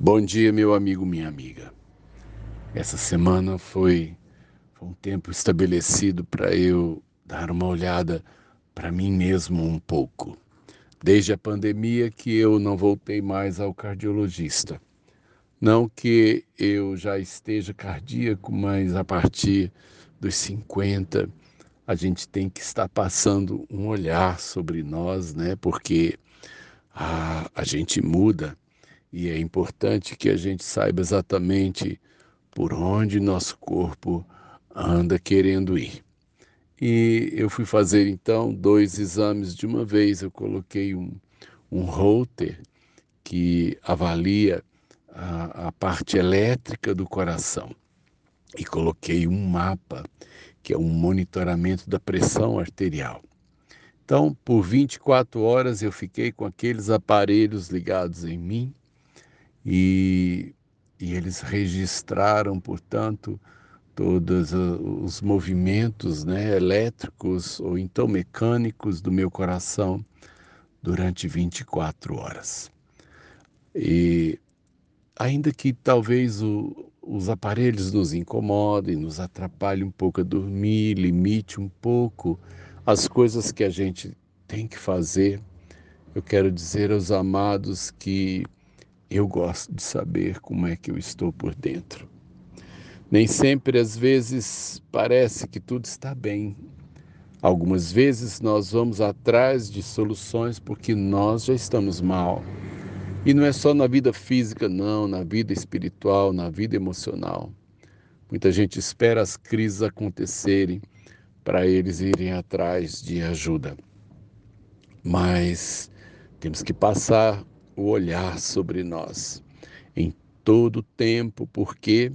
Bom dia, meu amigo, minha amiga. Essa semana foi, foi um tempo estabelecido para eu dar uma olhada para mim mesmo um pouco. Desde a pandemia que eu não voltei mais ao cardiologista. Não que eu já esteja cardíaco, mas a partir dos 50 a gente tem que estar passando um olhar sobre nós, né? Porque a, a gente muda e é importante que a gente saiba exatamente por onde nosso corpo anda querendo ir. E eu fui fazer então dois exames de uma vez. Eu coloquei um, um holter que avalia a, a parte elétrica do coração e coloquei um mapa que é um monitoramento da pressão arterial. Então, por 24 horas eu fiquei com aqueles aparelhos ligados em mim e, e eles registraram, portanto, todos os movimentos né, elétricos ou então mecânicos do meu coração durante 24 horas. E ainda que talvez o, os aparelhos nos incomodem, nos atrapalhem um pouco a dormir, limite um pouco as coisas que a gente tem que fazer, eu quero dizer aos amados que eu gosto de saber como é que eu estou por dentro. Nem sempre, às vezes, parece que tudo está bem. Algumas vezes nós vamos atrás de soluções porque nós já estamos mal. E não é só na vida física, não, na vida espiritual, na vida emocional. Muita gente espera as crises acontecerem para eles irem atrás de ajuda. Mas temos que passar o olhar sobre nós em todo o tempo, por quê?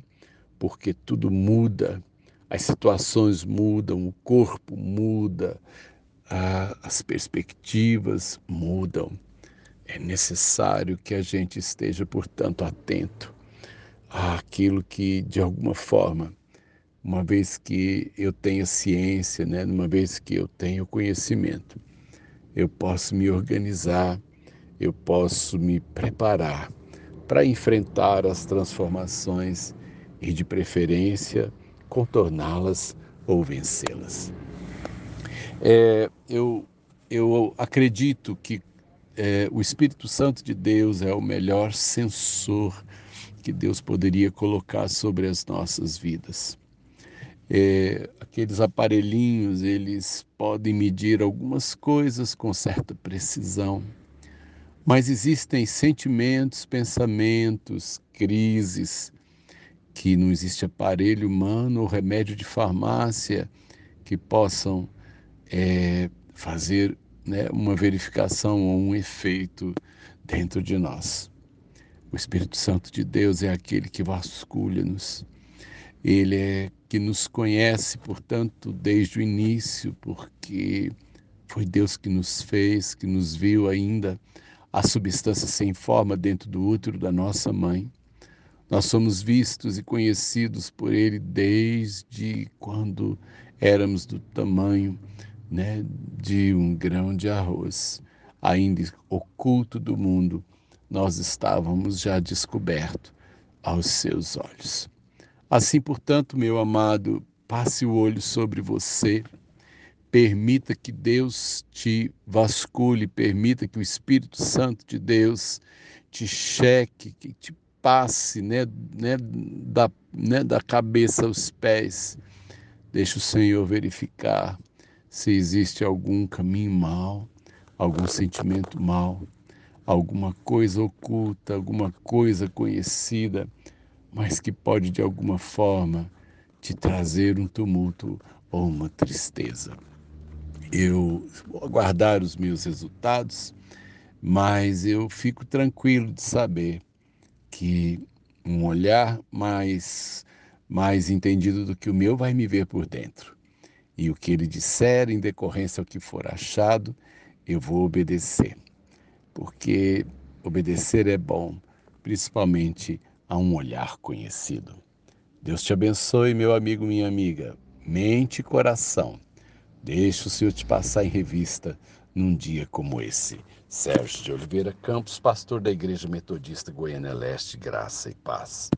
Porque tudo muda, as situações mudam, o corpo muda, as perspectivas mudam. É necessário que a gente esteja, portanto, atento àquilo que, de alguma forma, uma vez que eu tenha ciência, né, uma vez que eu tenho conhecimento, eu posso me organizar eu posso me preparar para enfrentar as transformações e, de preferência, contorná-las ou vencê-las. É, eu, eu acredito que é, o Espírito Santo de Deus é o melhor sensor que Deus poderia colocar sobre as nossas vidas. É, aqueles aparelhinhos, eles podem medir algumas coisas com certa precisão, mas existem sentimentos, pensamentos, crises, que não existe aparelho humano ou remédio de farmácia que possam é, fazer né, uma verificação ou um efeito dentro de nós. O Espírito Santo de Deus é aquele que vasculha-nos. Ele é que nos conhece, portanto, desde o início, porque foi Deus que nos fez, que nos viu ainda a substância sem forma dentro do útero da nossa mãe. Nós somos vistos e conhecidos por Ele desde quando éramos do tamanho né, de um grão de arroz. Ainda oculto do mundo, nós estávamos já descobertos aos seus olhos. Assim, portanto, meu amado, passe o olho sobre você Permita que Deus te vasculhe, permita que o Espírito Santo de Deus te cheque, que te passe né, né, da, né, da cabeça aos pés. Deixe o Senhor verificar se existe algum caminho mal, algum sentimento mal, alguma coisa oculta, alguma coisa conhecida, mas que pode de alguma forma te trazer um tumulto ou uma tristeza eu vou aguardar os meus resultados, mas eu fico tranquilo de saber que um olhar mais mais entendido do que o meu vai me ver por dentro. E o que ele disser em decorrência ao que for achado, eu vou obedecer. Porque obedecer é bom, principalmente a um olhar conhecido. Deus te abençoe, meu amigo, minha amiga. Mente e coração Deixa o Senhor te passar em revista num dia como esse. Sérgio de Oliveira Campos, pastor da Igreja Metodista Goiânia Leste, graça e paz.